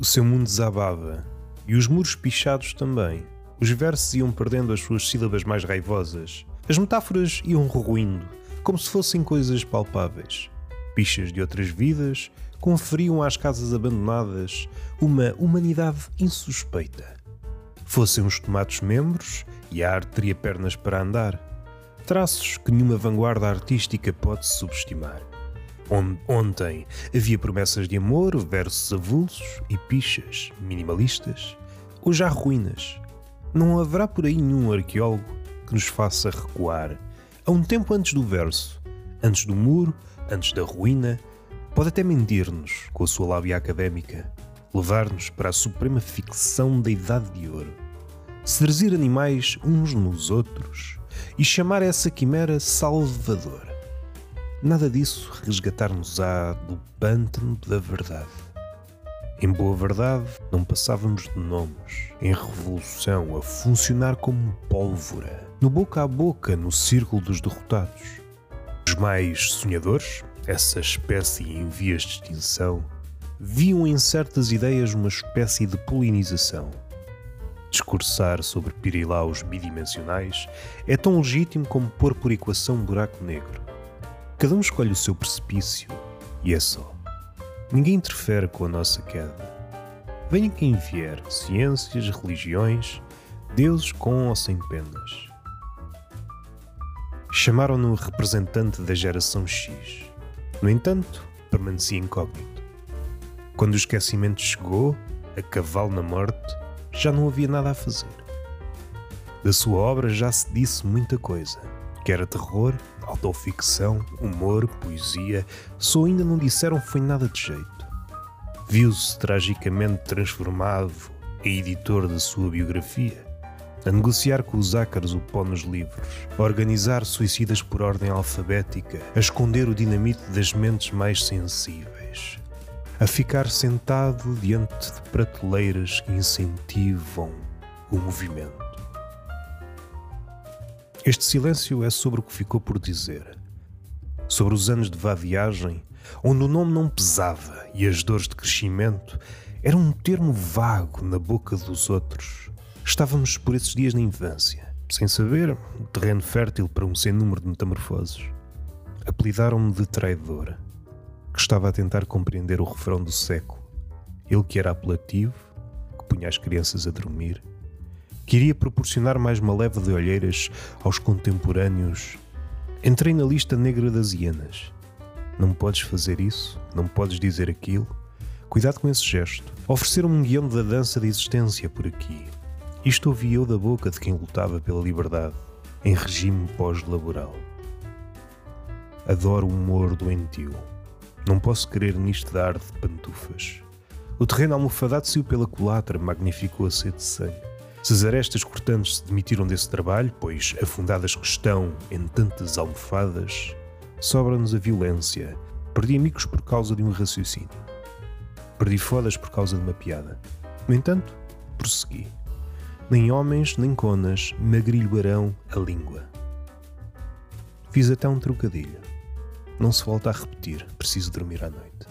O seu mundo desabava, e os muros pichados também. Os versos iam perdendo as suas sílabas mais raivosas. As metáforas iam ruindo, como se fossem coisas palpáveis. Pichas de outras vidas conferiam às casas abandonadas uma humanidade insuspeita. Fossem os tomates membros e a arte teria pernas para andar. Traços que nenhuma vanguarda artística pode subestimar. Ontem havia promessas de amor, versos avulsos e pichas minimalistas. Hoje há ruínas. Não haverá por aí nenhum arqueólogo que nos faça recuar a um tempo antes do verso, antes do muro, antes da ruína. Pode até mentir-nos com a sua lábia académica, levar-nos para a suprema ficção da Idade de Ouro, seduzir animais uns nos outros e chamar essa quimera Salvador Nada disso resgatar-nos-á do pântano da verdade. Em boa verdade, não passávamos de nomes, em revolução a funcionar como pólvora, no boca a boca, no círculo dos derrotados. Os mais sonhadores, essa espécie em vias de extinção, viam em certas ideias uma espécie de polinização. Discursar sobre pirilaus bidimensionais é tão legítimo como pôr por equação um buraco negro. Cada um escolhe o seu precipício e é só. Ninguém interfere com a nossa queda. Venha quem vier, ciências, religiões, deuses com ou sem penas. Chamaram-no representante da geração X. No entanto, permanecia incógnito. Quando o esquecimento chegou, a cavalo na morte, já não havia nada a fazer. Da sua obra já se disse muita coisa, que era terror autoficção, humor, poesia, só ainda não disseram foi nada de jeito. Viu-se tragicamente transformado em editor da sua biografia, a negociar com os ácaros o pó nos livros, a organizar suicidas por ordem alfabética, a esconder o dinamite das mentes mais sensíveis, a ficar sentado diante de prateleiras que incentivam o movimento. Este silêncio é sobre o que ficou por dizer. Sobre os anos de vadiagem, onde o nome não pesava e as dores de crescimento eram um termo vago na boca dos outros. Estávamos por esses dias na infância, sem saber, um terreno fértil para um sem número de metamorfoses. Apelidaram-me de traidor, que estava a tentar compreender o refrão do século. Ele que era apelativo, que punha as crianças a dormir, Queria proporcionar mais uma leva de olheiras aos contemporâneos. Entrei na lista negra das hienas. Não podes fazer isso, não podes dizer aquilo. Cuidado com esse gesto. Ofereceram-me um guião da dança da existência por aqui. Isto ouvi eu da boca de quem lutava pela liberdade, em regime pós-laboral. Adoro o humor doentio. Não posso querer nisto dar de pantufas. O terreno almofadado saiu pela culatra, magnificou a sede de sangue. Se as arestas cortantes se demitiram desse trabalho, pois afundadas que estão em tantas almofadas, sobra-nos a violência. Perdi amigos por causa de um raciocínio. Perdi fodas por causa de uma piada. No entanto, prossegui. Nem homens nem conas magrilhoarão a língua. Fiz até um trocadilho. Não se volta a repetir, preciso dormir à noite.